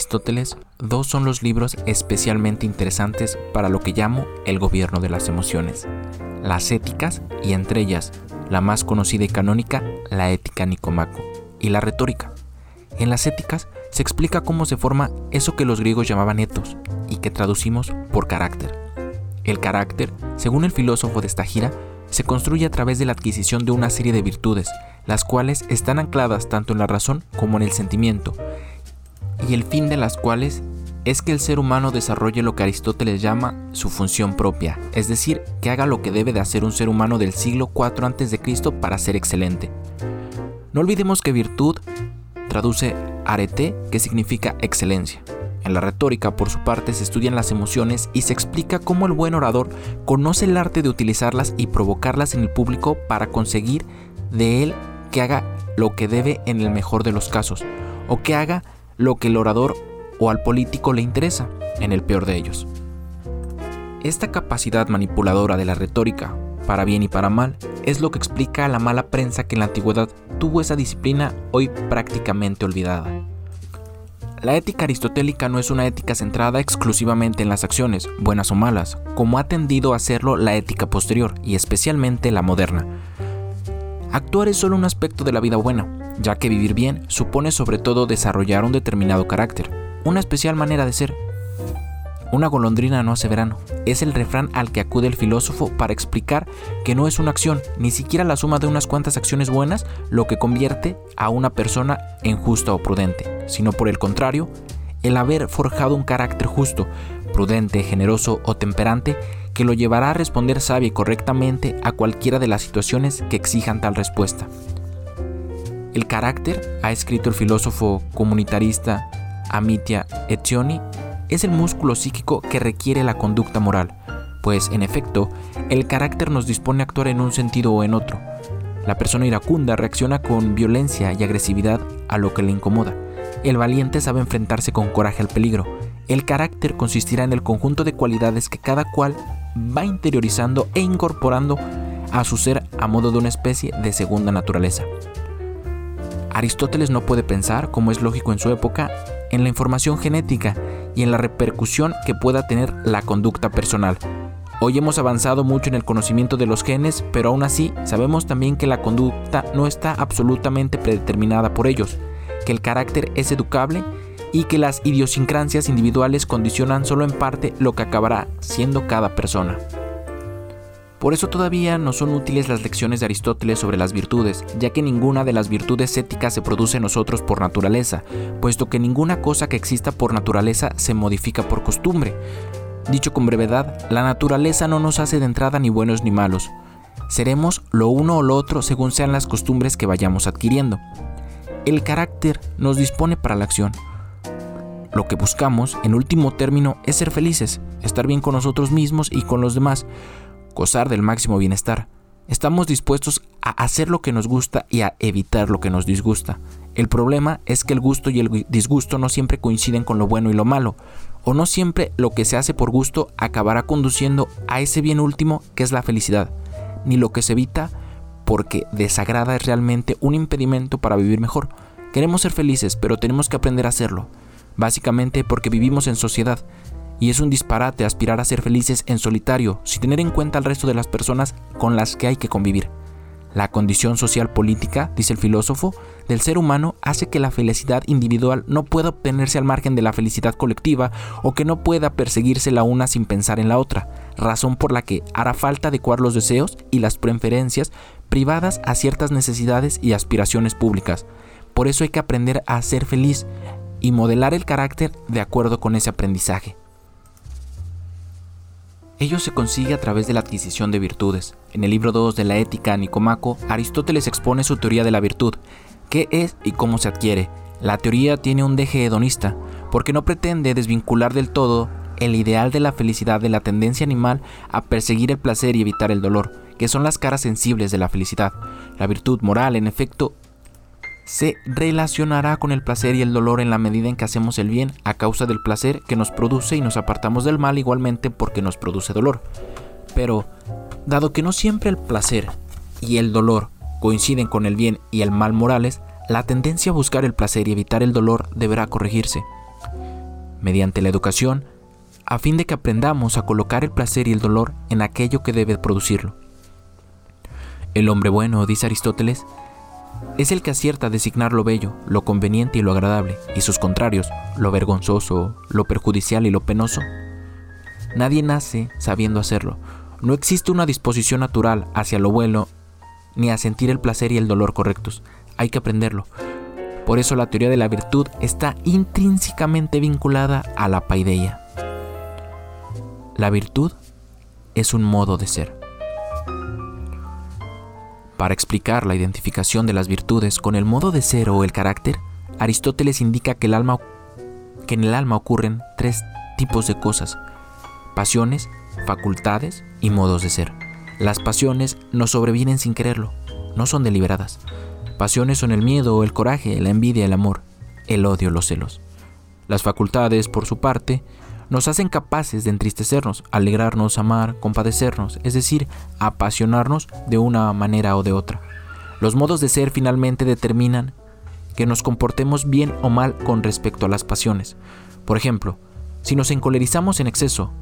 Aristóteles, dos son los libros especialmente interesantes para lo que llamo el gobierno de las emociones, las éticas y entre ellas, la más conocida y canónica, la ética Nicomaco, y la retórica. En las éticas se explica cómo se forma eso que los griegos llamaban etos y que traducimos por carácter. El carácter, según el filósofo de esta gira, se construye a través de la adquisición de una serie de virtudes, las cuales están ancladas tanto en la razón como en el sentimiento, y el fin de las cuales es que el ser humano desarrolle lo que Aristóteles llama su función propia, es decir, que haga lo que debe de hacer un ser humano del siglo IV a.C. para ser excelente. No olvidemos que virtud traduce arete, que significa excelencia. En la retórica, por su parte, se estudian las emociones y se explica cómo el buen orador conoce el arte de utilizarlas y provocarlas en el público para conseguir de él que haga lo que debe en el mejor de los casos, o que haga lo que el orador o al político le interesa, en el peor de ellos. Esta capacidad manipuladora de la retórica, para bien y para mal, es lo que explica a la mala prensa que en la antigüedad tuvo esa disciplina hoy prácticamente olvidada. La ética aristotélica no es una ética centrada exclusivamente en las acciones, buenas o malas, como ha tendido a hacerlo la ética posterior y especialmente la moderna. Actuar es solo un aspecto de la vida buena, ya que vivir bien supone sobre todo desarrollar un determinado carácter, una especial manera de ser. Una golondrina no hace verano, es el refrán al que acude el filósofo para explicar que no es una acción, ni siquiera la suma de unas cuantas acciones buenas, lo que convierte a una persona en justa o prudente, sino por el contrario, el haber forjado un carácter justo, prudente, generoso o temperante que lo llevará a responder sabia y correctamente a cualquiera de las situaciones que exijan tal respuesta. El carácter, ha escrito el filósofo comunitarista Amitya Etzioni, es el músculo psíquico que requiere la conducta moral, pues en efecto, el carácter nos dispone a actuar en un sentido o en otro. La persona iracunda reacciona con violencia y agresividad a lo que le incomoda. El valiente sabe enfrentarse con coraje al peligro. El carácter consistirá en el conjunto de cualidades que cada cual va interiorizando e incorporando a su ser a modo de una especie de segunda naturaleza. Aristóteles no puede pensar, como es lógico en su época, en la información genética y en la repercusión que pueda tener la conducta personal. Hoy hemos avanzado mucho en el conocimiento de los genes, pero aún así sabemos también que la conducta no está absolutamente predeterminada por ellos, que el carácter es educable y que las idiosincrasias individuales condicionan solo en parte lo que acabará siendo cada persona. Por eso todavía no son útiles las lecciones de Aristóteles sobre las virtudes, ya que ninguna de las virtudes éticas se produce en nosotros por naturaleza, puesto que ninguna cosa que exista por naturaleza se modifica por costumbre. Dicho con brevedad, la naturaleza no nos hace de entrada ni buenos ni malos. Seremos lo uno o lo otro según sean las costumbres que vayamos adquiriendo. El carácter nos dispone para la acción. Lo que buscamos, en último término, es ser felices, estar bien con nosotros mismos y con los demás, gozar del máximo bienestar. Estamos dispuestos a hacer lo que nos gusta y a evitar lo que nos disgusta. El problema es que el gusto y el disgusto no siempre coinciden con lo bueno y lo malo, o no siempre lo que se hace por gusto acabará conduciendo a ese bien último que es la felicidad, ni lo que se evita porque desagrada es realmente un impedimento para vivir mejor. Queremos ser felices, pero tenemos que aprender a hacerlo, básicamente porque vivimos en sociedad y es un disparate aspirar a ser felices en solitario sin tener en cuenta al resto de las personas con las que hay que convivir. La condición social política, dice el filósofo, del ser humano hace que la felicidad individual no pueda obtenerse al margen de la felicidad colectiva o que no pueda perseguirse la una sin pensar en la otra, razón por la que hará falta adecuar los deseos y las preferencias privadas a ciertas necesidades y aspiraciones públicas. Por eso hay que aprender a ser feliz y modelar el carácter de acuerdo con ese aprendizaje. Ello se consigue a través de la adquisición de virtudes. En el libro 2 de la Ética Nicomaco, Aristóteles expone su teoría de la virtud, qué es y cómo se adquiere. La teoría tiene un deje hedonista, porque no pretende desvincular del todo el ideal de la felicidad de la tendencia animal a perseguir el placer y evitar el dolor, que son las caras sensibles de la felicidad. La virtud moral, en efecto, se relacionará con el placer y el dolor en la medida en que hacemos el bien a causa del placer que nos produce y nos apartamos del mal igualmente porque nos produce dolor. Pero, dado que no siempre el placer y el dolor coinciden con el bien y el mal morales, la tendencia a buscar el placer y evitar el dolor deberá corregirse. Mediante la educación, a fin de que aprendamos a colocar el placer y el dolor en aquello que debe producirlo. El hombre bueno, dice Aristóteles, es el que acierta a designar lo bello, lo conveniente y lo agradable, y sus contrarios, lo vergonzoso, lo perjudicial y lo penoso. Nadie nace sabiendo hacerlo. No existe una disposición natural hacia lo bueno ni a sentir el placer y el dolor correctos. Hay que aprenderlo. Por eso la teoría de la virtud está intrínsecamente vinculada a la paideia. La virtud es un modo de ser. Para explicar la identificación de las virtudes con el modo de ser o el carácter, Aristóteles indica que, el alma, que en el alma ocurren tres tipos de cosas, pasiones, facultades y modos de ser. Las pasiones nos sobrevienen sin quererlo, no son deliberadas. Pasiones son el miedo, el coraje, la envidia, el amor, el odio, los celos. Las facultades, por su parte, nos hacen capaces de entristecernos, alegrarnos, amar, compadecernos, es decir, apasionarnos de una manera o de otra. Los modos de ser finalmente determinan que nos comportemos bien o mal con respecto a las pasiones. Por ejemplo, si nos encolerizamos en exceso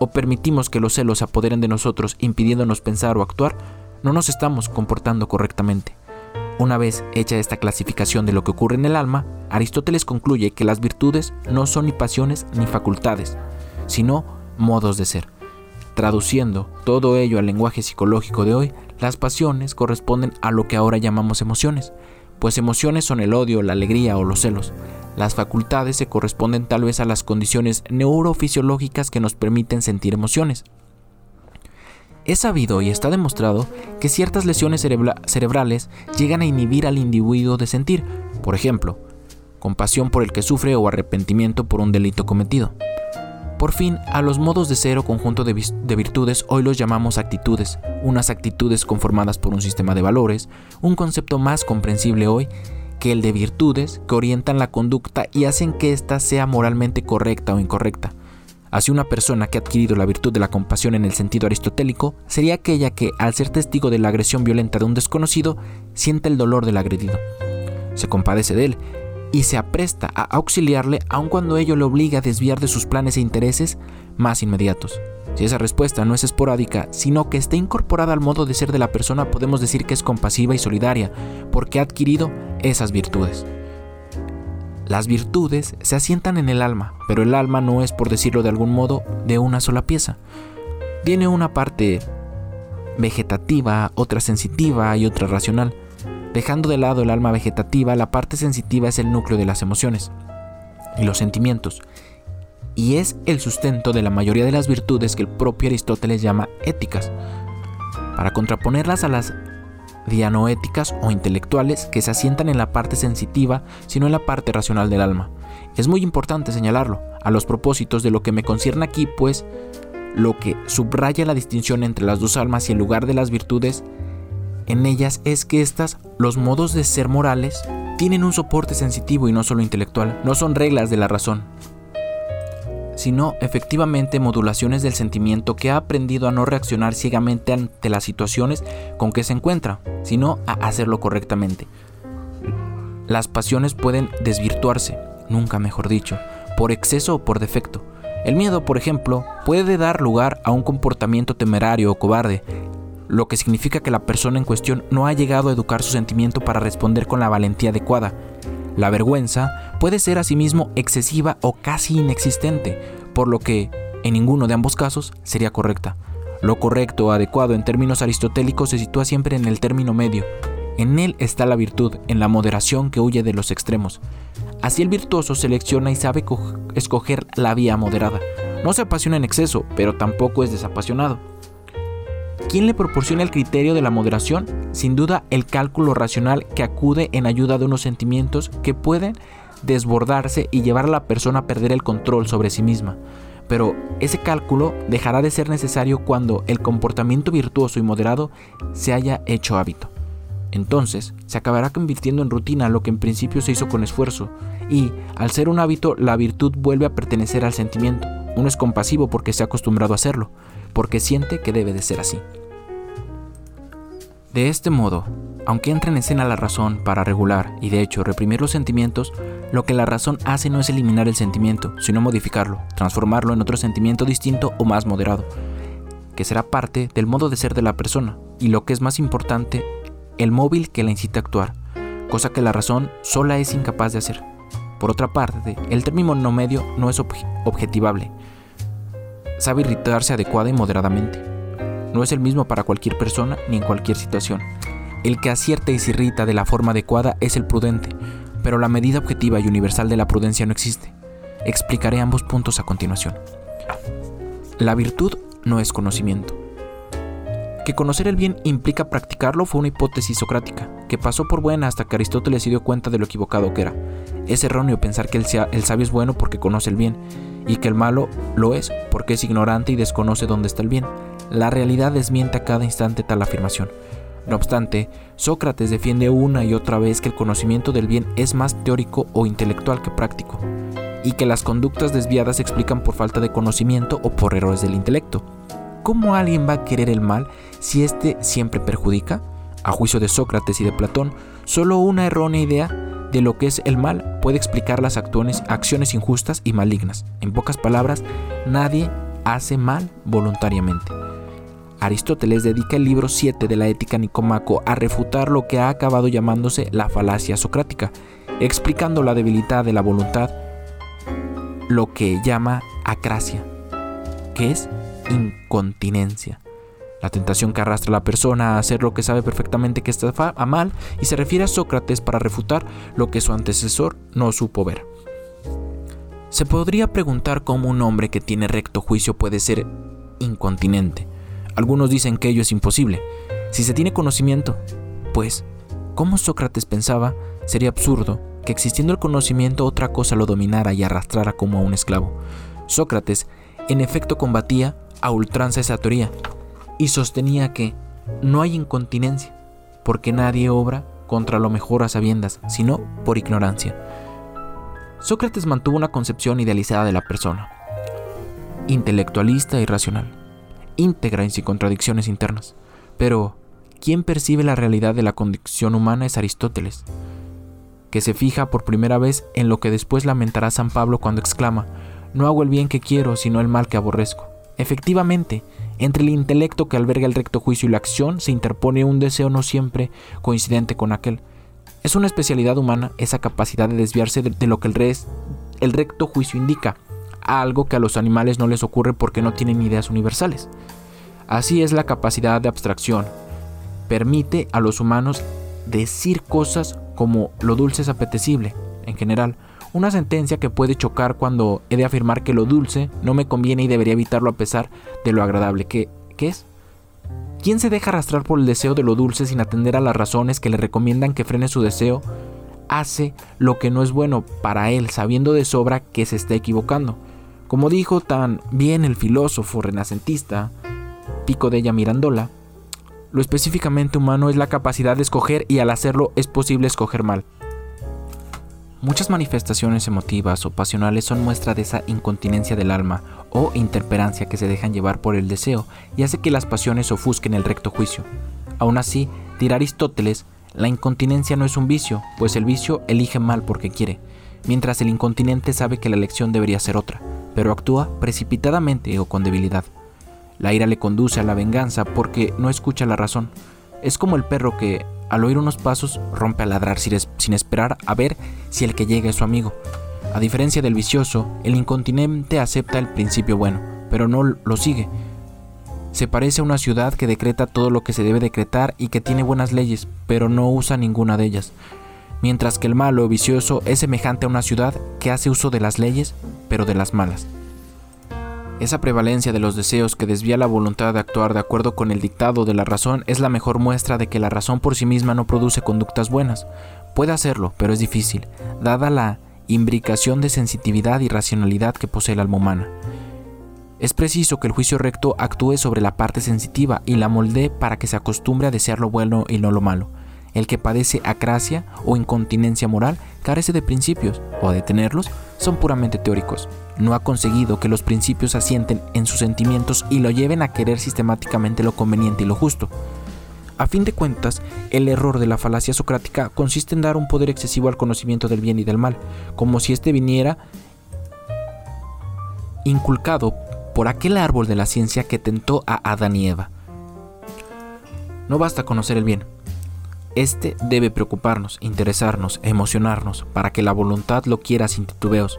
o permitimos que los celos se apoderen de nosotros impidiéndonos pensar o actuar, no nos estamos comportando correctamente. Una vez hecha esta clasificación de lo que ocurre en el alma, Aristóteles concluye que las virtudes no son ni pasiones ni facultades, sino modos de ser. Traduciendo todo ello al lenguaje psicológico de hoy, las pasiones corresponden a lo que ahora llamamos emociones, pues emociones son el odio, la alegría o los celos. Las facultades se corresponden tal vez a las condiciones neurofisiológicas que nos permiten sentir emociones, es sabido y está demostrado que ciertas lesiones cerebrales llegan a inhibir al individuo de sentir, por ejemplo, compasión por el que sufre o arrepentimiento por un delito cometido. Por fin, a los modos de ser o conjunto de, de, virtudes hoy los llamamos actitudes, unas actitudes conformadas por un sistema de valores, un concepto más comprensible hoy que el de virtudes que orientan la conducta y hacen que ésta sea moralmente correcta o incorrecta. Así una persona que ha adquirido la virtud de la compasión en el sentido aristotélico sería aquella que, al ser testigo de la agresión violenta de un desconocido, siente el dolor del agredido. Se compadece de él y se apresta a auxiliarle aun cuando ello le obliga a desviar de sus planes e intereses más inmediatos. Si esa respuesta no es esporádica, sino que está incorporada al modo de ser de la persona, podemos decir que es compasiva y solidaria, porque ha adquirido esas virtudes. Las virtudes se asientan en el alma, pero el alma no es, por decirlo de algún modo, de una sola pieza. Tiene una parte vegetativa, otra sensitiva y otra racional. Dejando de lado el alma vegetativa, la parte sensitiva es el núcleo de las emociones y los sentimientos, y es el sustento de la mayoría de las virtudes que el propio Aristóteles llama éticas. Para contraponerlas a las dianoéticas o intelectuales que se asientan en la parte sensitiva, sino en la parte racional del alma. Es muy importante señalarlo, a los propósitos de lo que me concierne aquí, pues lo que subraya la distinción entre las dos almas y el lugar de las virtudes en ellas es que estas, los modos de ser morales, tienen un soporte sensitivo y no solo intelectual, no son reglas de la razón, sino efectivamente modulaciones del sentimiento que ha aprendido a no reaccionar ciegamente ante las situaciones con que se encuentra, sino a hacerlo correctamente. Las pasiones pueden desvirtuarse, nunca mejor dicho, por exceso o por defecto. El miedo, por ejemplo, puede dar lugar a un comportamiento temerario o cobarde, lo que significa que la persona en cuestión no ha llegado a educar su sentimiento para responder con la valentía adecuada, la vergüenza puede ser asimismo excesiva o casi inexistente, por lo que, en ninguno de ambos casos, sería correcta. Lo correcto o adecuado en términos aristotélicos se sitúa siempre en el término medio. En él está la virtud, en la moderación que huye de los extremos. Así el virtuoso selecciona y sabe escoger la vía moderada. No se apasiona en exceso, pero tampoco es desapasionado. ¿Quién le proporciona el criterio de la moderación? Sin duda el cálculo racional que acude en ayuda de unos sentimientos que pueden desbordarse y llevar a la persona a perder el control sobre sí misma. Pero ese cálculo dejará de ser necesario cuando el comportamiento virtuoso y moderado se haya hecho hábito. Entonces, se acabará convirtiendo en rutina lo que en principio se hizo con esfuerzo, y, al ser un hábito, la virtud vuelve a pertenecer al sentimiento. Uno es compasivo porque se ha acostumbrado a hacerlo, porque siente que debe de ser así. De este modo, aunque entra en escena la razón para regular y de hecho reprimir los sentimientos, lo que la razón hace no es eliminar el sentimiento, sino modificarlo, transformarlo en otro sentimiento distinto o más moderado, que será parte del modo de ser de la persona, y lo que es más importante, el móvil que la incita a actuar, cosa que la razón sola es incapaz de hacer. Por otra parte, el término no medio no es objetivable. Sabe irritarse adecuada y moderadamente. No es el mismo para cualquier persona ni en cualquier situación. El que acierta y se irrita de la forma adecuada es el prudente, pero la medida objetiva y universal de la prudencia no existe. Explicaré ambos puntos a continuación. La virtud no es conocimiento. Que conocer el bien implica practicarlo fue una hipótesis socrática, que pasó por buena hasta que Aristóteles se dio cuenta de lo equivocado que era. Es erróneo pensar que el, sabio es bueno porque conoce el bien, y que el malo lo es porque es ignorante y desconoce dónde está el bien. La realidad desmiente a cada instante tal afirmación. No obstante, Sócrates defiende una y otra vez que el conocimiento del bien es más teórico o intelectual que práctico, y que las conductas desviadas se explican por falta de conocimiento o por errores del intelecto. ¿Cómo alguien va a querer el mal si éste siempre perjudica? A juicio de Sócrates y de Platón, solo una errónea idea de lo que es el mal puede explicar las acciones injustas y malignas. En pocas palabras, nadie hace mal voluntariamente. Aristóteles dedica el libro 7 de la Ética Nicomaco a refutar lo que ha acabado llamándose la falacia socrática, explicando la debilidad de la voluntad, lo que llama acracia, que es incontinencia. La tentación que arrastra a la persona a hacer lo que sabe perfectamente que está a mal y se refiere a Sócrates para refutar lo que su antecesor no supo ver. Se podría preguntar cómo un hombre que tiene recto juicio puede ser incontinente. Algunos dicen que ello es imposible. Si se tiene conocimiento, pues, como Sócrates pensaba, sería absurdo que existiendo el conocimiento otra cosa lo dominara y arrastrara como a un esclavo. Sócrates, en efecto, combatía a ultranza esa teoría y sostenía que no hay incontinencia, porque nadie obra contra lo mejor a sabiendas, sino por ignorancia. Sócrates mantuvo una concepción idealizada de la persona, intelectualista y racional, íntegra y sin contradicciones internas. Pero, quien percibe la realidad de la condición humana es Aristóteles, que se fija por primera vez en lo que después lamentará San Pablo cuando exclama, no hago el bien que quiero, sino el mal que aborrezco. Efectivamente, entre el intelecto que alberga el recto juicio y la acción se interpone un deseo no siempre coincidente con aquel. Es una especialidad humana esa capacidad de desviarse de, lo que el, recto juicio indica, algo que a los animales no les ocurre porque no tienen ideas universales. Así es la capacidad de abstracción. Permite a los humanos decir cosas como lo dulce es apetecible, en general, una sentencia que puede chocar cuando he de afirmar que lo dulce no me conviene y debería evitarlo a pesar de lo agradable que, es. ¿Quién se deja arrastrar por el deseo de lo dulce sin atender a las razones que le recomiendan que frene su deseo? Hace lo que no es bueno para él, sabiendo de sobra que se está equivocando. Como dijo tan bien el filósofo renacentista Pico de ella Mirandola, lo específicamente humano es la capacidad de escoger y al hacerlo es posible escoger mal. Muchas manifestaciones emotivas o pasionales son muestra de esa incontinencia del alma o interperancia que se dejan llevar por el deseo y hace que las pasiones ofusquen el recto juicio. Aún así, dirá Aristóteles, la incontinencia no es un vicio, pues el vicio elige mal porque quiere, mientras el incontinente sabe que la elección debería ser otra, pero actúa precipitadamente o con debilidad. La ira le conduce a la venganza porque no escucha la razón. Es como el perro que, al oír unos pasos, rompe a ladrar sin esperar a ver si el que llega es su amigo. A diferencia del vicioso, el incontinente acepta el principio bueno, pero no lo sigue. Se parece a una ciudad que decreta todo lo que se debe decretar y que tiene buenas leyes, pero no usa ninguna de ellas. Mientras que el malo o vicioso es semejante a una ciudad que hace uso de las leyes, pero de las malas. Esa prevalencia de los deseos que desvía la voluntad de actuar de acuerdo con el dictado de la razón es la mejor muestra de que la razón por sí misma no produce conductas buenas. Puede hacerlo, pero es difícil, dada la imbricación de sensitividad y racionalidad que posee el alma humana. Es preciso que el juicio recto actúe sobre la parte sensitiva y la moldee para que se acostumbre a desear lo bueno y no lo malo. El que padece acracia o incontinencia moral carece de principios, o de tenerlos, son puramente teóricos. No ha conseguido que los principios asienten en sus sentimientos y lo lleven a querer sistemáticamente lo conveniente y lo justo. A fin de cuentas, el error de la falacia socrática consiste en dar un poder excesivo al conocimiento del bien y del mal, como si éste viniera inculcado por aquel árbol de la ciencia que tentó a Adán y Eva. No basta conocer el bien. Este debe preocuparnos, interesarnos, emocionarnos, para que la voluntad lo quiera sin titubeos.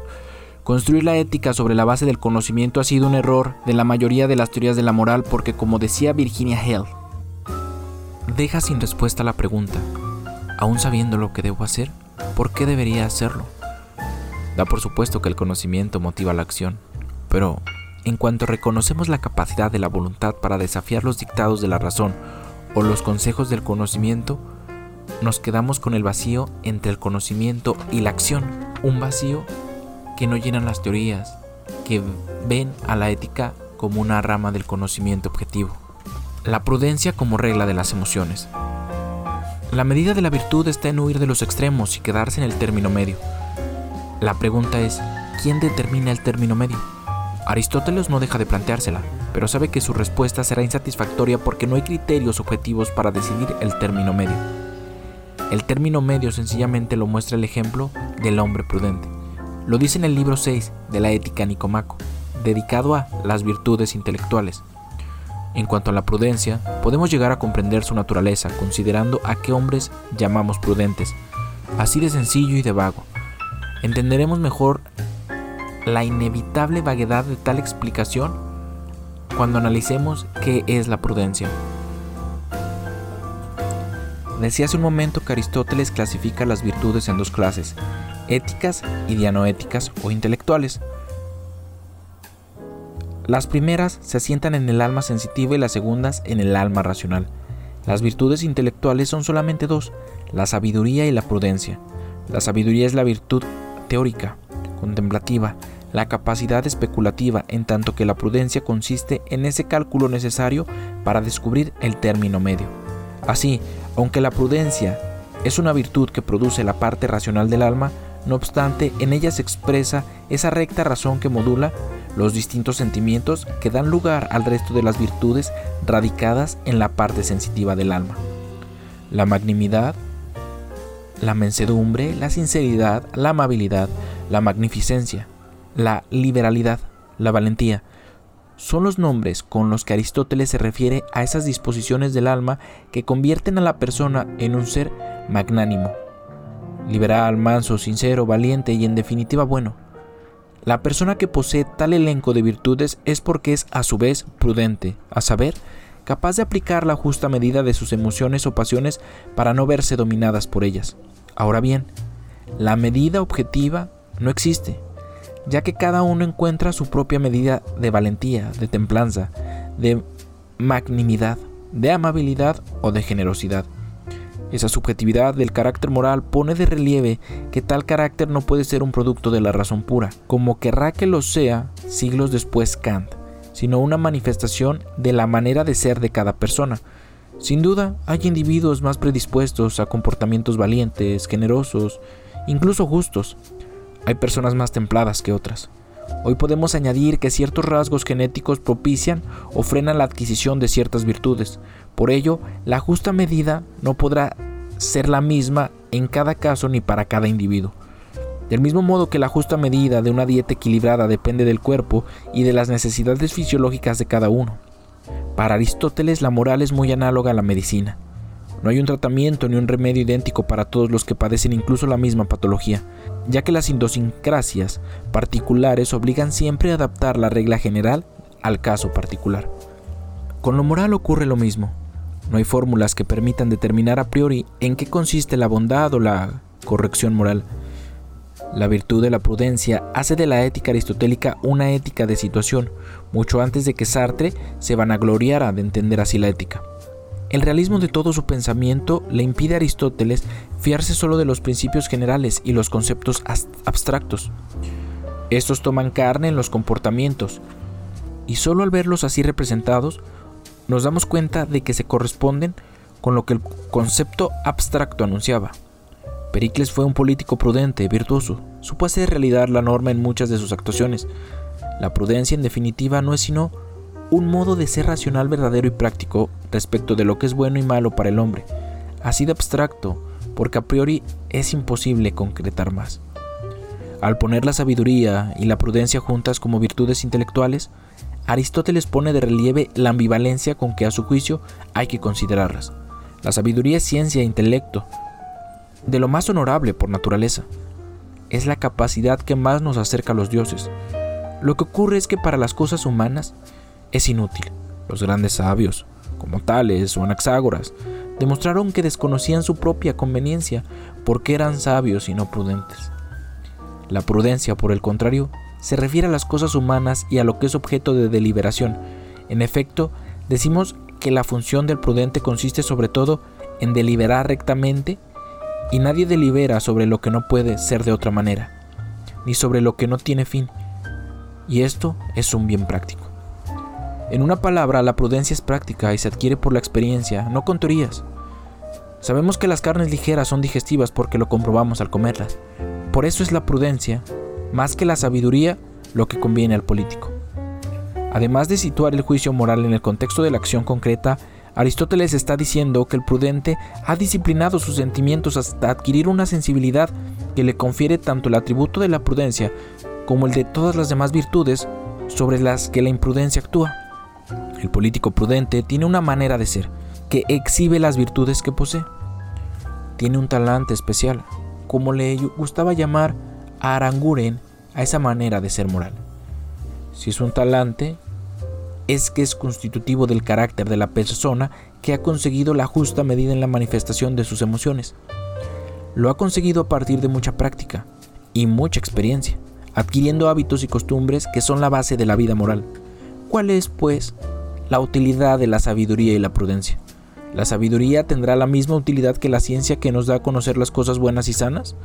Construir la ética sobre la base del conocimiento ha sido un error de la mayoría de las teorías de la moral porque, como decía Virginia Hale, deja sin respuesta la pregunta, aún sabiendo lo que debo hacer, ¿por qué debería hacerlo? Da por supuesto que el conocimiento motiva la acción, pero en cuanto reconocemos la capacidad de la voluntad para desafiar los dictados de la razón o los consejos del conocimiento, nos quedamos con el vacío entre el conocimiento y la acción, un vacío que no llenan las teorías, que ven a la ética como una rama del conocimiento objetivo. La prudencia como regla de las emociones. La medida de la virtud está en huir de los extremos y quedarse en el término medio. La pregunta es, ¿quién determina el término medio? Aristóteles no deja de planteársela, pero sabe que su respuesta será insatisfactoria porque no hay criterios objetivos para decidir el término medio. El término medio sencillamente lo muestra el ejemplo del hombre prudente. Lo dice en el libro 6 de la Ética Nicomaco, dedicado a las virtudes intelectuales. En cuanto a la prudencia, podemos llegar a comprender su naturaleza considerando a qué hombres llamamos prudentes, así de sencillo y de vago. Entenderemos mejor la inevitable vaguedad de tal explicación cuando analicemos qué es la prudencia. Decía hace un momento que Aristóteles clasifica las virtudes en dos clases, éticas y dianoéticas o intelectuales. Las primeras se asientan en el alma sensitiva y las segundas en el alma racional. Las virtudes intelectuales son solamente dos, la sabiduría y la prudencia. La sabiduría es la virtud teórica, contemplativa, la capacidad especulativa, en tanto que la prudencia consiste en ese cálculo necesario para descubrir el término medio. Así, aunque la prudencia es una virtud que produce la parte racional del alma, no obstante, en ella se expresa esa recta razón que modula los distintos sentimientos que dan lugar al resto de las virtudes radicadas en la parte sensitiva del alma. La magnanimidad, la mensedumbre, la sinceridad, la amabilidad, la magnificencia, la liberalidad, la valentía, son los nombres con los que Aristóteles se refiere a esas disposiciones del alma que convierten a la persona en un ser magnánimo, liberal, manso, sincero, valiente y en definitiva bueno. La persona que posee tal elenco de virtudes es porque es a su vez prudente, a saber, capaz de aplicar la justa medida de sus emociones o pasiones para no verse dominadas por ellas. Ahora bien, la medida objetiva no existe, ya que cada uno encuentra su propia medida de valentía, de templanza, de magnanimidad, de amabilidad o de generosidad. Esa subjetividad del carácter moral pone de relieve que tal carácter no puede ser un producto de la razón pura, como querrá que lo sea siglos después Kant, sino una manifestación de la manera de ser de cada persona. Sin duda, hay individuos más predispuestos a comportamientos valientes, generosos, incluso justos, hay personas más templadas que otras. Hoy podemos añadir que ciertos rasgos genéticos propician o frenan la adquisición de ciertas virtudes. Por ello, la justa medida no podrá ser la misma en cada caso ni para cada individuo. Del mismo modo que la justa medida de una dieta equilibrada depende del cuerpo y de las necesidades fisiológicas de cada uno. Para Aristóteles la moral es muy análoga a la medicina. No hay un tratamiento ni un remedio idéntico para todos los que padecen incluso la misma patología, ya que las idiosincrasias particulares obligan siempre a adaptar la regla general al caso particular. Con lo moral ocurre lo mismo. No hay fórmulas que permitan determinar a priori en qué consiste la bondad o la corrección moral. La virtud de la prudencia hace de la ética aristotélica una ética de situación, mucho antes de que Sartre se vanagloriara de entender así la ética. El realismo de todo su pensamiento le impide a Aristóteles fiarse solo de los principios generales y los conceptos abstractos. Estos toman carne en los comportamientos, y solo al verlos así representados, nos damos cuenta de que se corresponden con lo que el concepto abstracto anunciaba. Pericles fue un político prudente, virtuoso, supo hacer realidad la norma en muchas de sus actuaciones. La prudencia, en definitiva, no es sino un modo de ser racional, verdadero y práctico respecto de lo que es bueno y malo para el hombre, así de abstracto, porque a priori es imposible concretar más. Al poner la sabiduría y la prudencia juntas como virtudes intelectuales, Aristóteles pone de relieve la ambivalencia con que a su juicio hay que considerarlas. La sabiduría es ciencia e intelecto, de lo más honorable por naturaleza. Es la capacidad que más nos acerca a los dioses. Lo que ocurre es que para las cosas humanas es inútil. Los grandes sabios, como Tales o Anaxágoras, demostraron que desconocían su propia conveniencia porque eran sabios y no prudentes. La prudencia, por el contrario, se refiere a las cosas humanas y a lo que es objeto de deliberación. En efecto, decimos que la función del prudente consiste sobre todo en deliberar rectamente y nadie delibera sobre lo que no puede ser de otra manera, ni sobre lo que no tiene fin. Y esto es un bien práctico. En una palabra, la prudencia es práctica y se adquiere por la experiencia, no con teorías. Sabemos que las carnes ligeras son digestivas porque lo comprobamos al comerlas. Por eso es la prudencia, más que la sabiduría, lo que conviene al político. Además de situar el juicio moral en el contexto de la acción concreta, Aristóteles está diciendo que el prudente ha disciplinado sus sentimientos hasta adquirir una sensibilidad que le confiere tanto el atributo de la prudencia como el de todas las demás virtudes sobre las que la imprudencia actúa. El político prudente tiene una manera de ser que exhibe las virtudes que posee. Tiene un talante especial, como le gustaba llamar a Aranguren a esa manera de ser moral. Si es un talante, es que es constitutivo del carácter de la persona que ha conseguido la justa medida en la manifestación de sus emociones. Lo ha conseguido a partir de mucha práctica y mucha experiencia, adquiriendo hábitos y costumbres que son la base de la vida moral. ¿Cuál es, pues, la utilidad de la sabiduría y la prudencia. ¿La sabiduría tendrá la misma utilidad que la ciencia que nos da a conocer las cosas buenas y sanas?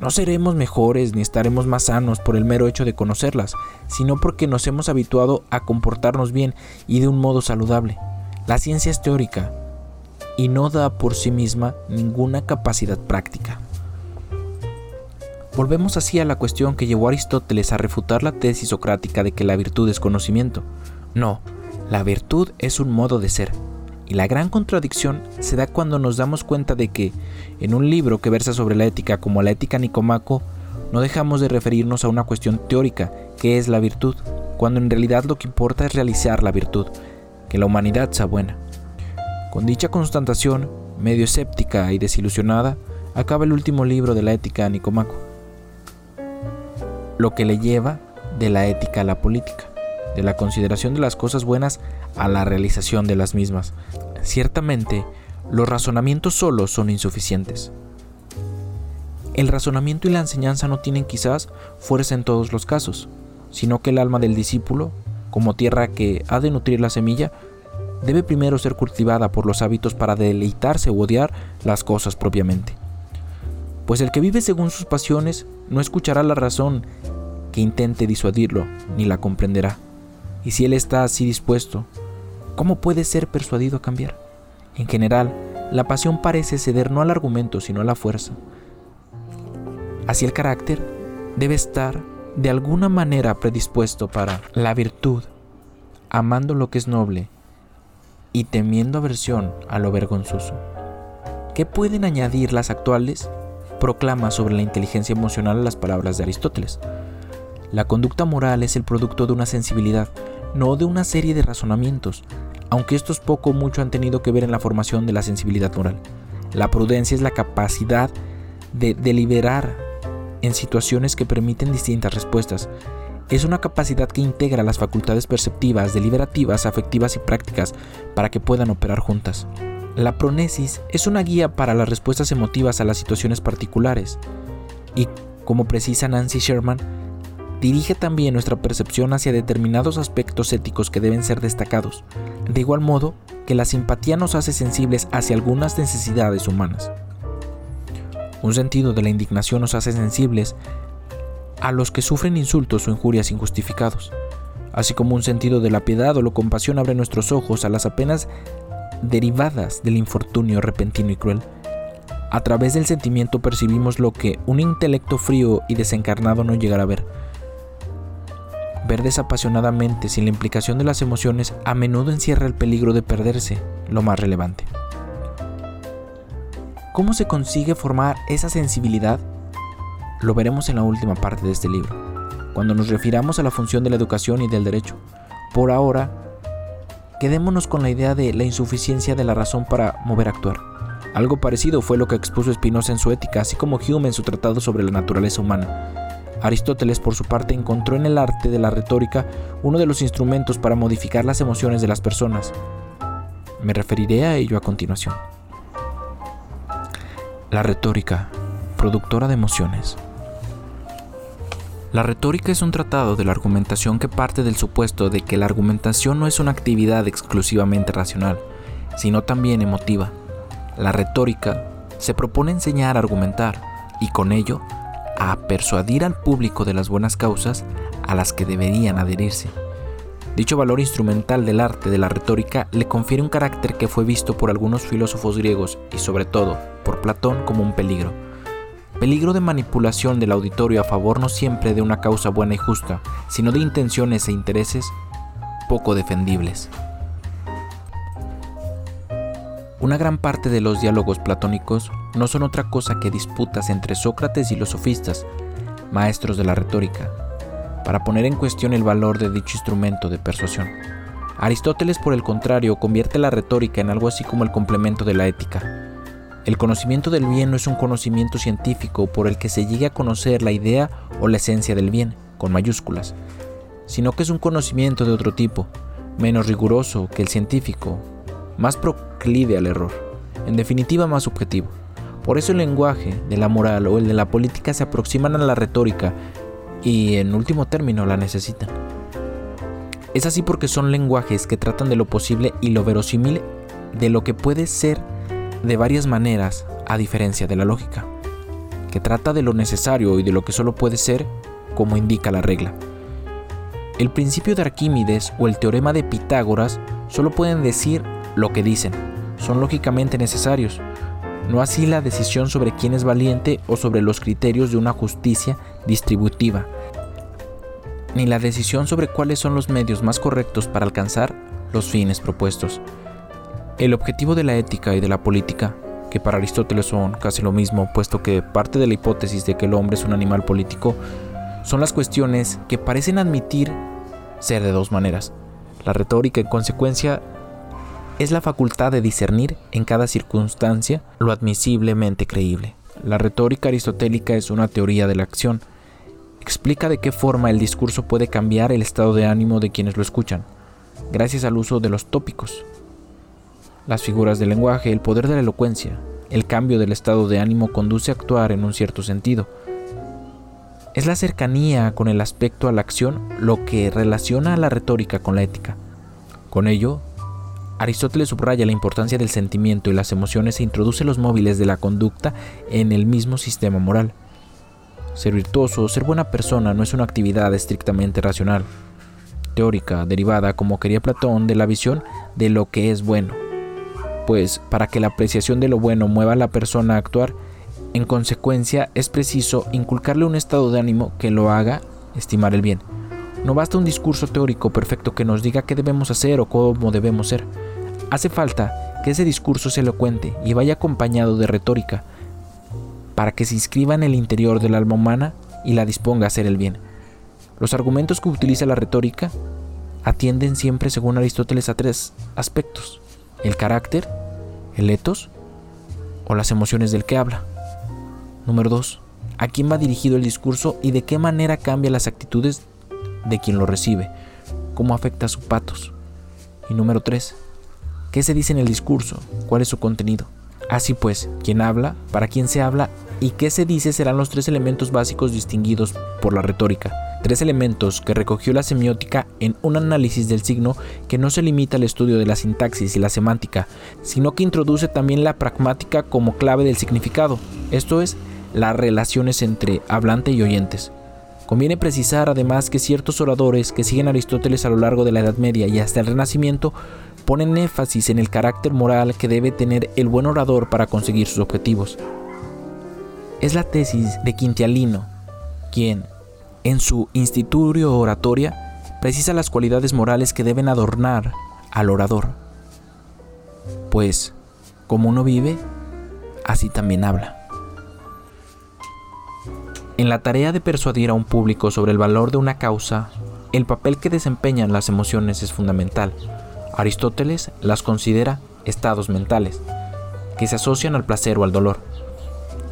No seremos mejores ni estaremos más sanos por el mero hecho de conocerlas, sino porque nos hemos habituado a comportarnos bien y de un modo saludable. La ciencia es teórica y no da por sí misma ninguna capacidad práctica. Volvemos así a la cuestión que llevó a Aristóteles a refutar la tesis socrática de que la virtud es conocimiento. No, la virtud es un modo de ser, y la gran contradicción se da cuando nos damos cuenta de que, en un libro que versa sobre la ética como la ética Nicomaco, no dejamos de referirnos a una cuestión teórica, que es la virtud, cuando en realidad lo que importa es realizar la virtud, que la humanidad sea buena. Con dicha constatación, medio escéptica y desilusionada, acaba el último libro de la ética Nicomaco, lo que le lleva de la ética a la política de la consideración de las cosas buenas a la realización de las mismas. Ciertamente, los razonamientos solos son insuficientes. El razonamiento y la enseñanza no tienen quizás fuerza en todos los casos, sino que el alma del discípulo, como tierra que ha de nutrir la semilla, debe primero ser cultivada por los hábitos para deleitarse o odiar las cosas propiamente. Pues el que vive según sus pasiones no escuchará la razón que intente disuadirlo, ni la comprenderá. Y si él está así dispuesto, ¿cómo puede ser persuadido a cambiar? En general, la pasión parece ceder no al argumento, sino a la fuerza. Así el carácter debe estar de alguna manera predispuesto para la virtud, amando lo que es noble y temiendo aversión a lo vergonzoso. ¿Qué pueden añadir las actuales? Proclama sobre la inteligencia emocional las palabras de Aristóteles. La conducta moral es el producto de una sensibilidad, no de una serie de razonamientos, aunque estos poco o mucho han tenido que ver en la formación de la sensibilidad moral. La prudencia es la capacidad de deliberar en situaciones que permiten distintas respuestas. Es una capacidad que integra las facultades perceptivas, deliberativas, afectivas y prácticas para que puedan operar juntas. La pronesis es una guía para las respuestas emotivas a las situaciones particulares y como precisa Nancy Sherman, dirige también nuestra percepción hacia determinados aspectos éticos que deben ser destacados, de igual modo que la simpatía nos hace sensibles hacia algunas necesidades humanas. Un sentido de la indignación nos hace sensibles a los que sufren insultos o injurias injustificados, así como un sentido de la piedad o la compasión abre nuestros ojos a las apenas derivadas del infortunio repentino y cruel. A través del sentimiento percibimos lo que un intelecto frío y desencarnado no llegará a ver, Ver desapasionadamente sin la implicación de las emociones a menudo encierra el peligro de perderse lo más relevante. ¿Cómo se consigue formar esa sensibilidad? Lo veremos en la última parte de este libro, cuando nos refiramos a la función de la educación y del derecho. Por ahora, quedémonos con la idea de la insuficiencia de la razón para mover a actuar. Algo parecido fue lo que expuso Spinoza en su ética, así como Hume en su tratado sobre la naturaleza humana. Aristóteles, por su parte, encontró en el arte de la retórica uno de los instrumentos para modificar las emociones de las personas. Me referiré a ello a continuación. La retórica, productora de emociones. La retórica es un tratado de la argumentación que parte del supuesto de que la argumentación no es una actividad exclusivamente racional, sino también emotiva. La retórica se propone enseñar a argumentar y con ello a persuadir al público de las buenas causas a las que deberían adherirse. Dicho valor instrumental del arte de la retórica le confiere un carácter que fue visto por algunos filósofos griegos y sobre todo por Platón como un peligro. Peligro de manipulación del auditorio a favor no siempre de una causa buena y justa, sino de intenciones e intereses poco defendibles. Una gran parte de los diálogos platónicos no son otra cosa que disputas entre Sócrates y los sofistas, maestros de la retórica, para poner en cuestión el valor de dicho instrumento de persuasión. Aristóteles, por el contrario, convierte la retórica en algo así como el complemento de la ética. El conocimiento del bien no es un conocimiento científico por el que se llegue a conocer la idea o la esencia del bien, con mayúsculas, sino que es un conocimiento de otro tipo, menos riguroso que el científico, más proclive al error, en definitiva más subjetivo. Por eso el lenguaje de la moral o el de la política se aproximan a la retórica y en último término la necesitan. Es así porque son lenguajes que tratan de lo posible y lo verosímil de lo que puede ser de varias maneras a diferencia de la lógica, que trata de lo necesario y de lo que solo puede ser como indica la regla. El principio de Arquímedes o el teorema de Pitágoras solo pueden decir lo que dicen, son lógicamente necesarios, no así la decisión sobre quién es valiente o sobre los criterios de una justicia distributiva, ni la decisión sobre cuáles son los medios más correctos para alcanzar los fines propuestos. El objetivo de la ética y de la política, que para Aristóteles son casi lo mismo, puesto que parte de la hipótesis de que el hombre es un animal político, son las cuestiones que parecen admitir ser de dos maneras. La retórica, en consecuencia, es la facultad de discernir en cada circunstancia lo admisiblemente creíble. La retórica aristotélica es una teoría de la acción. Explica de qué forma el discurso puede cambiar el estado de ánimo de quienes lo escuchan, gracias al uso de los tópicos. Las figuras del lenguaje, el poder de la elocuencia, el cambio del estado de ánimo conduce a actuar en un cierto sentido. Es la cercanía con el aspecto a la acción lo que relaciona a la retórica con la ética. Con ello, Aristóteles subraya la importancia del sentimiento y las emociones e introduce los móviles de la conducta en el mismo sistema moral. Ser virtuoso ser buena persona no es una actividad estrictamente racional, teórica, derivada, como quería Platón, de la visión de lo que es bueno. Pues para que la apreciación de lo bueno mueva a la persona a actuar, en consecuencia es preciso inculcarle un estado de ánimo que lo haga estimar el bien. No basta un discurso teórico perfecto que nos diga qué debemos hacer o cómo debemos ser Hace falta que ese discurso sea elocuente y vaya acompañado de retórica, para que se inscriba en el interior del alma humana y la disponga a hacer el bien. Los argumentos que utiliza la retórica atienden siempre, según Aristóteles, a tres aspectos: el carácter, el etos o las emociones del que habla. Número 2. ¿A quién va dirigido el discurso y de qué manera cambia las actitudes de quien lo recibe? ¿Cómo afecta su patos? Y número 3 ¿Qué se dice en el discurso? ¿Cuál es su contenido? Así pues, quien habla, para quien se habla y qué se dice serán los tres elementos básicos distinguidos por la retórica. Tres elementos que recogió la semiótica en un análisis del signo que no se limita al estudio de la sintaxis y la semántica, sino que introduce también la pragmática como clave del significado, esto es, las relaciones entre hablante y oyentes. Conviene precisar además que ciertos oradores que siguen a Aristóteles a lo largo de la Edad Media y hasta el Renacimiento ponen énfasis en el carácter moral que debe tener el buen orador para conseguir sus objetivos. Es la tesis de Quintialino, quien, en su Institurio Oratoria, precisa las cualidades morales que deben adornar al orador. Pues, como uno vive, así también habla. En la tarea de persuadir a un público sobre el valor de una causa, el papel que desempeñan las emociones es fundamental. Aristóteles las considera estados mentales, que se asocian al placer o al dolor.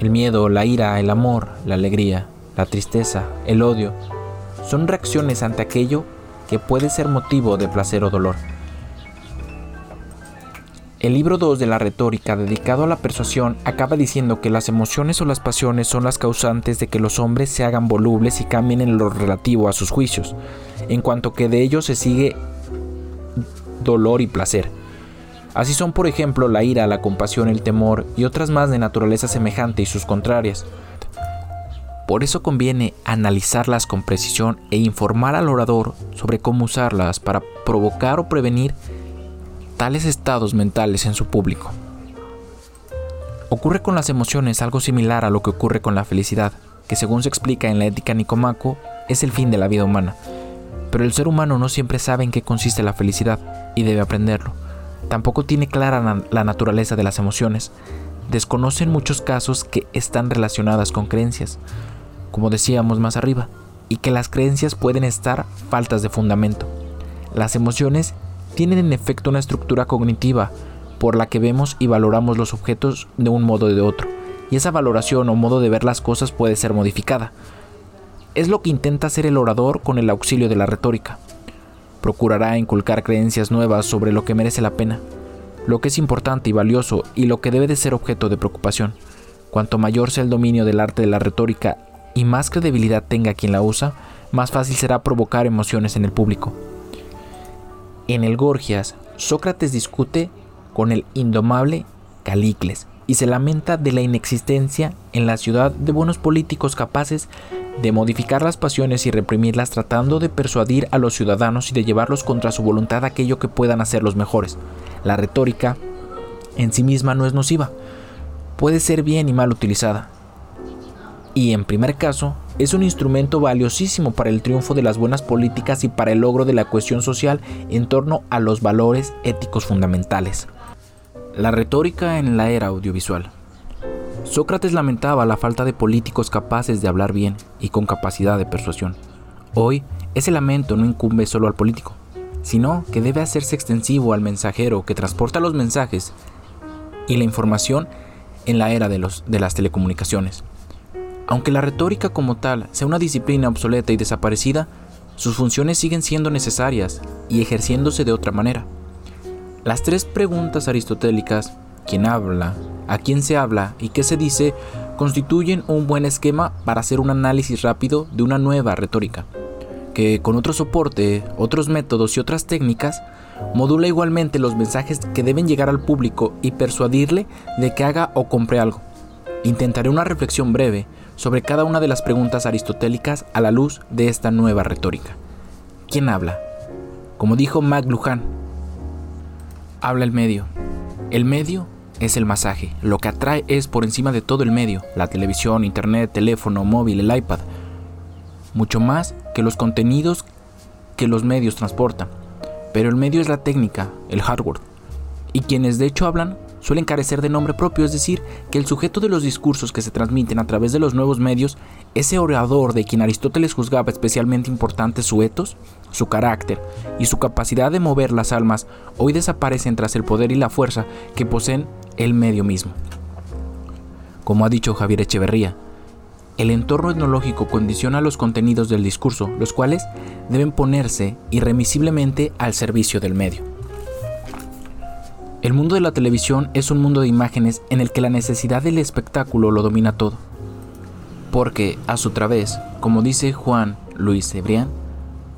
El miedo, la ira, el amor, la alegría, la tristeza, el odio, son reacciones ante aquello que puede ser motivo de placer o dolor. El libro 2 de la retórica, dedicado a la persuasión, acaba diciendo que las emociones o las pasiones son las causantes de que los hombres se hagan volubles y cambien en lo relativo a sus juicios, en cuanto que de ellos se sigue dolor y placer. Así son, por ejemplo, la ira, la compasión, el temor y otras más de naturaleza semejante y sus contrarias. Por eso conviene analizarlas con precisión e informar al orador sobre cómo usarlas para provocar o prevenir tales estados mentales en su público. Ocurre con las emociones algo similar a lo que ocurre con la felicidad, que según se explica en la ética Nicomaco, es el fin de la vida humana. Pero el ser humano no siempre sabe en qué consiste la felicidad y debe aprenderlo Tampoco tiene clara la naturaleza de las emociones. Desconoce en muchos casos que están relacionadas con creencias, como decíamos más arriba, y que las creencias pueden estar faltas de fundamento. Las emociones tienen en efecto una estructura cognitiva por la que vemos y valoramos los objetos de un modo o de otro, y esa valoración o modo de ver las cosas puede ser modificada. Es lo que intenta hacer el orador con el auxilio de la retórica procurará inculcar creencias nuevas sobre lo que merece la pena, lo que es importante y valioso y lo que debe de ser objeto de preocupación. Cuanto mayor sea el dominio del arte de la retórica y más credibilidad tenga quien la usa, más fácil será provocar emociones en el público. En el Gorgias, Sócrates discute con el indomable Calicles y se lamenta de la inexistencia en la ciudad de buenos políticos capaces de modificar las pasiones y reprimirlas tratando de persuadir a los ciudadanos y de llevarlos contra su voluntad aquello que puedan hacer los mejores. La retórica en sí misma no es nociva, puede ser bien y mal utilizada. Y en primer caso, es un instrumento valiosísimo para el triunfo de las buenas políticas y para el logro de la cohesión social en torno a los valores éticos fundamentales. La retórica en la era audiovisual. Sócrates lamentaba la falta de políticos capaces de hablar bien y con capacidad de persuasión. Hoy, ese lamento no incumbe solo al político, sino que debe hacerse extensivo al mensajero que transporta los mensajes y la información en la era de, de las telecomunicaciones. Aunque la retórica como tal sea una disciplina obsoleta y desaparecida, sus funciones siguen siendo necesarias y ejerciéndose de otra manera. Las tres preguntas aristotélicas, ¿quién habla? a quién se habla y qué se dice constituyen un buen esquema para hacer un análisis rápido de una nueva retórica, que con otro soporte, otros métodos y otras técnicas, modula igualmente los mensajes que deben llegar al público y persuadirle de que haga o compre algo. Intentaré una reflexión breve sobre cada una de las preguntas aristotélicas a la luz de esta nueva retórica. ¿Quién habla? Como dijo McLuhan, habla el medio. El medio es el masaje. Lo que atrae es por encima de todo el medio, la televisión, internet, teléfono, móvil, el iPad. Mucho más que los contenidos que los medios transportan. Pero el medio es la técnica, el hardware. Y quienes de hecho hablan suelen carecer de nombre propio, es decir, que el sujeto de los discursos que se transmiten a través de los nuevos medios, ese orador de quien Aristóteles juzgaba especialmente importante su etos, su carácter y su capacidad de mover las almas, hoy desaparecen tras el poder y la fuerza que poseen el medio mismo. Como ha dicho Javier Echeverría, el entorno etnológico condiciona los contenidos del discurso, los cuales deben ponerse irremisiblemente al servicio del medio. El mundo de la televisión es un mundo de imágenes en el que la necesidad del espectáculo lo domina todo. Porque, a su través, como dice Juan Luis Cebrián,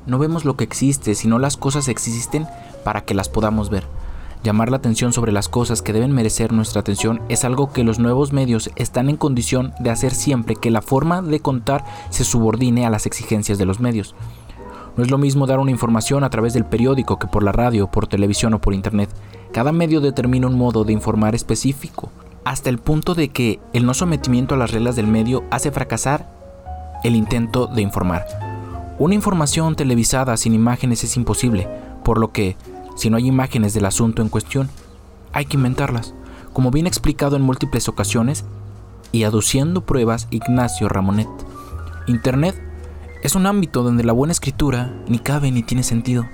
no vemos lo que existe, sino las cosas existen para que las podamos ver. Llamar la atención sobre las cosas que deben merecer nuestra atención es algo que los nuevos medios están en condición de hacer siempre que la forma de contar se subordine a las exigencias de los medios. No es lo mismo dar una información a través del periódico que por la radio, por televisión o por internet. Cada medio determina un modo de informar específico, hasta el punto de que el no sometimiento a las reglas del medio hace fracasar el intento de informar. Una información televisada sin imágenes es imposible, por lo que si no hay imágenes del asunto en cuestión, hay que inventarlas, como bien explicado en múltiples ocasiones y aduciendo pruebas Ignacio Ramonet. Internet es un ámbito donde la buena escritura ni cabe ni tiene sentido.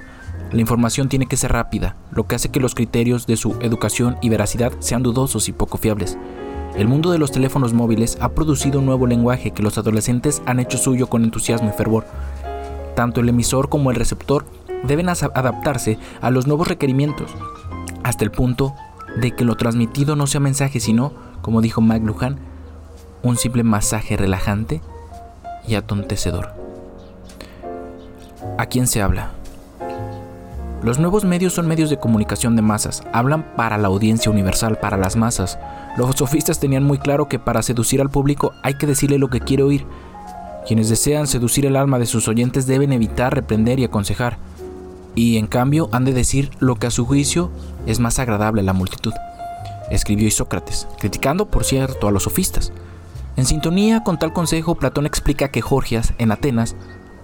La información tiene que ser rápida, lo que hace que los criterios de su educación y veracidad sean dudosos y poco fiables. El mundo de los teléfonos móviles ha producido un nuevo lenguaje que los adolescentes han hecho suyo con entusiasmo y fervor. Tanto el emisor como el receptor deben adaptarse a los nuevos requerimientos, hasta el punto de que lo transmitido no sea mensaje, sino, como dijo McLuhan, un simple masaje relajante y atontecedor. ¿A quién se habla? Los nuevos medios son medios de comunicación de masas, hablan para la audiencia universal, para las masas. Los sofistas tenían muy claro que para seducir al público hay que decirle lo que quiere oír. Quienes desean seducir el alma de sus oyentes deben evitar reprender y aconsejar y en cambio han de decir lo que a su juicio es más agradable a la multitud, escribió Isócrates, criticando, por cierto, a los sofistas. En sintonía con tal consejo, Platón explica que Gorgias, en Atenas,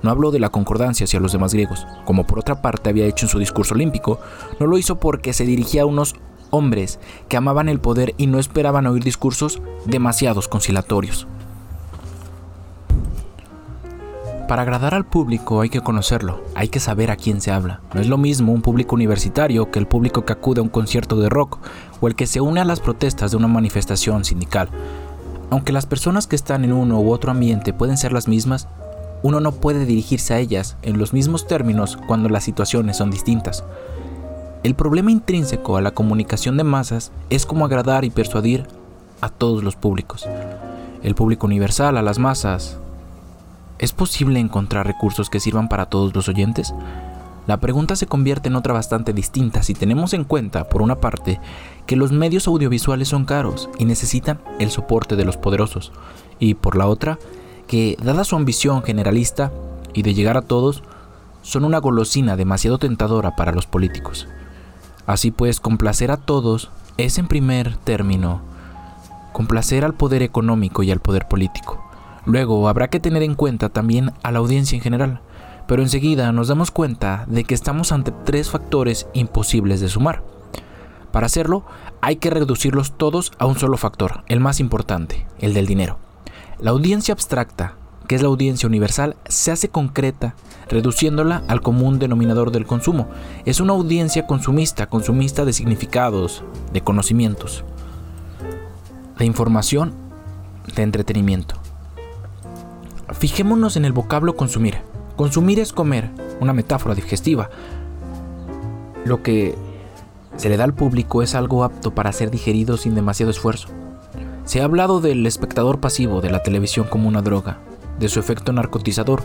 no habló de la concordancia hacia los demás griegos, como por otra parte había hecho en su discurso olímpico, no lo hizo porque se dirigía a unos hombres que amaban el poder y no esperaban oír discursos demasiados conciliatorios. Para agradar al público hay que conocerlo, hay que saber a quién se habla. No es lo mismo un público universitario que el público que acude a un concierto de rock o el que se une a las protestas de una manifestación sindical. Aunque las personas que están en uno u otro ambiente pueden ser las mismas, uno no puede dirigirse a ellas en los mismos términos cuando las situaciones son distintas. El problema intrínseco a la comunicación de masas es cómo agradar y persuadir a todos los públicos. El público universal, a las masas, ¿Es posible encontrar recursos que sirvan para todos los oyentes? La pregunta se convierte en otra bastante distinta si tenemos en cuenta, por una parte, que los medios audiovisuales son caros y necesitan el soporte de los poderosos, y por la otra, que, dada su ambición generalista y de llegar a todos, son una golosina demasiado tentadora para los políticos. Así pues, complacer a todos es en primer término complacer al poder económico y al poder político. Luego habrá que tener en cuenta también a la audiencia en general, pero enseguida nos damos cuenta de que estamos ante tres factores imposibles de sumar. Para hacerlo, hay que reducirlos todos a un solo factor, el más importante, el del dinero. La audiencia abstracta, que es la audiencia universal, se hace concreta reduciéndola al común denominador del consumo. Es una audiencia consumista, consumista de significados, de conocimientos, de información, de entretenimiento. Fijémonos en el vocablo consumir. Consumir es comer, una metáfora digestiva. Lo que se le da al público es algo apto para ser digerido sin demasiado esfuerzo. Se ha hablado del espectador pasivo de la televisión como una droga, de su efecto narcotizador,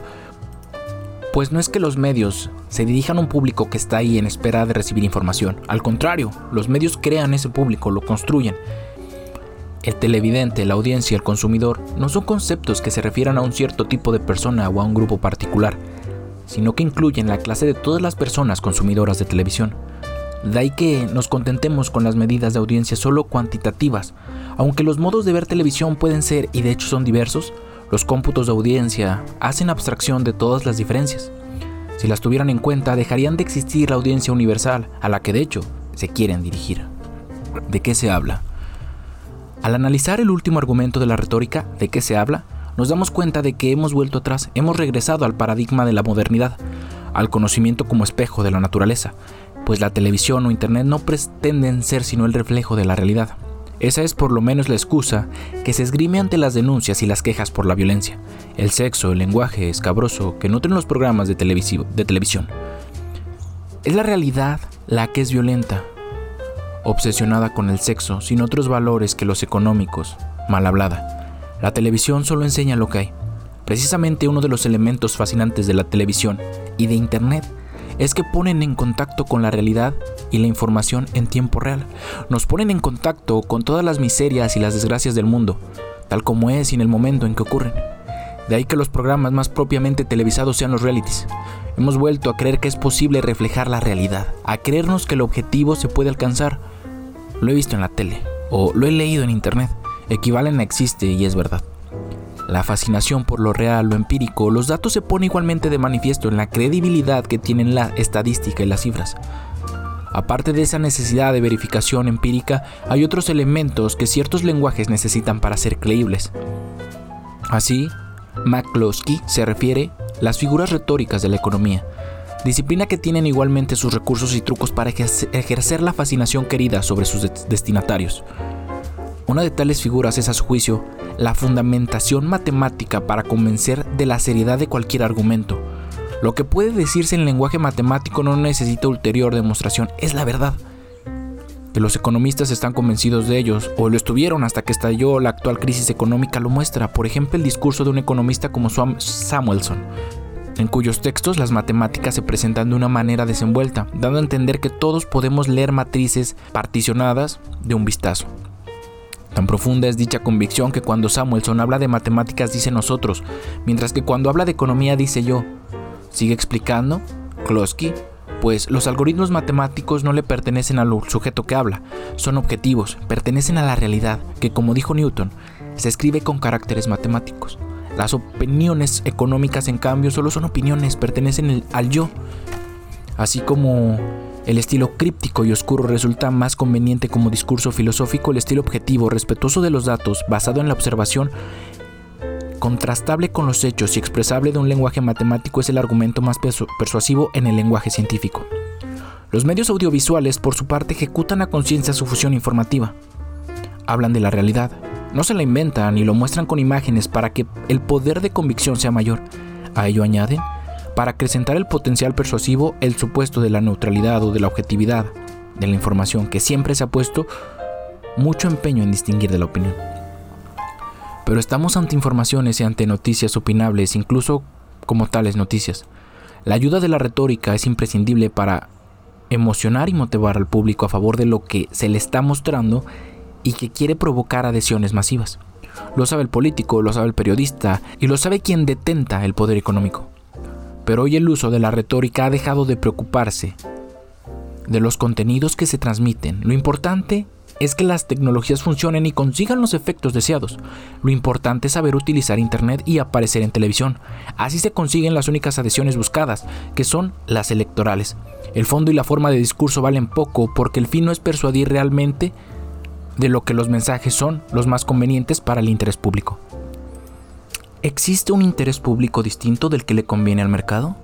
pues no es que los medios se dirijan a un público que está ahí en espera de recibir información, al contrario, los medios crean ese público, lo construyen. El televidente, la audiencia el consumidor no son conceptos que se refieran a un cierto tipo de persona o a un grupo particular, sino que incluyen la clase de todas las personas consumidoras de televisión. De ahí que nos contentemos con las medidas de audiencia solo cuantitativas, aunque los modos de ver televisión pueden ser y de hecho son diversos, los cómputos de audiencia hacen abstracción de todas las diferencias. Si las tuvieran en cuenta, dejarían de existir la audiencia universal, a la que de hecho se quieren dirigir. ¿De qué se habla? Al analizar el último argumento de la retórica, ¿de qué se habla? Nos damos cuenta de que hemos vuelto atrás, hemos regresado al paradigma de la modernidad, al conocimiento como espejo de la naturaleza, pues la televisión o internet no pretenden ser sino el reflejo de la realidad. Esa es por lo menos la excusa que se esgrime ante las denuncias y las quejas por la violencia, el sexo, el lenguaje escabroso que nutren los programas de, televisión. Es la realidad la que es violenta, obsesionada con el sexo sin otros valores que los económicos, mal hablada. La televisión solo enseña lo que hay. Precisamente uno de los elementos fascinantes de la televisión y de Internet es que ponen en contacto con la realidad y la información en tiempo real. Nos ponen en contacto con todas las miserias y las desgracias del mundo, tal como es y en el momento en que ocurren. De ahí que los programas más propiamente televisados sean los realities. Hemos vuelto a creer que es posible reflejar la realidad, a creernos que el objetivo se puede alcanzar. Lo he visto en la tele, o lo he leído en internet. Equivalen a existe y es verdad. La fascinación por lo real, lo empírico, los datos se pone igualmente de manifiesto en la credibilidad que tienen la estadística y las cifras. Aparte de esa necesidad de verificación empírica, hay otros elementos que ciertos lenguajes necesitan para ser creíbles. Así, McCloskey se refiere las figuras retóricas de la economía, disciplina que tienen igualmente sus recursos y trucos para ejercer la fascinación querida sobre sus destinatarios. Una de tales figuras es a su juicio la fundamentación matemática para convencer de la seriedad de cualquier argumento. Lo que puede decirse en lenguaje matemático no necesita ulterior demostración, es la verdad. Que los economistas están convencidos de ellos, o lo estuvieron hasta que estalló la actual crisis económica, lo muestra, por ejemplo, el discurso de un economista como Samuelson, en cuyos textos las matemáticas se presentan de una manera desenvuelta, dando a entender que todos podemos leer matrices particionadas de un vistazo. Tan profunda es dicha convicción que cuando Samuelson habla de matemáticas dice nosotros, mientras que cuando habla de economía dice yo. Sigue explicando Kloski, pues los algoritmos matemáticos no le pertenecen al sujeto que habla, son objetivos, pertenecen a la realidad, que como dijo Newton, se escribe con caracteres matemáticos. Las opiniones económicas, en cambio, solo son opiniones, pertenecen al yo. Así como el estilo críptico y oscuro resulta más conveniente como discurso filosófico, el estilo objetivo, respetuoso de los datos, basado en la observación, contrastable con los hechos y expresable de un lenguaje matemático es el argumento más persuasivo en el lenguaje científico. Los medios audiovisuales, por su parte, ejecutan a conciencia su fusión informativa. Hablan de la realidad, no se la inventan ni lo muestran con imágenes para que el poder de convicción sea mayor. A ello añaden para acrecentar el potencial persuasivo el supuesto de la neutralidad o de la objetividad de la información que siempre se ha puesto mucho empeño en distinguir de la opinión. Pero estamos ante informaciones y ante noticias opinables, incluso como tales noticias. La ayuda de la retórica es imprescindible para emocionar y motivar al público a favor de lo que se le está mostrando y que quiere provocar adhesiones masivas. Lo sabe el político, lo sabe el periodista y lo sabe quien detenta el poder económico pero hoy el uso de la retórica ha dejado de preocuparse de los contenidos que se transmiten. Lo importante es que las tecnologías funcionen y consigan los efectos deseados. Lo importante es saber utilizar Internet y aparecer en televisión. Así se consiguen las únicas adhesiones buscadas, que son las electorales. El fondo y la forma de discurso valen poco porque el fin no es persuadir realmente de lo que los mensajes son los más convenientes para el interés público. ¿Existe un interés público distinto del que le conviene al mercado?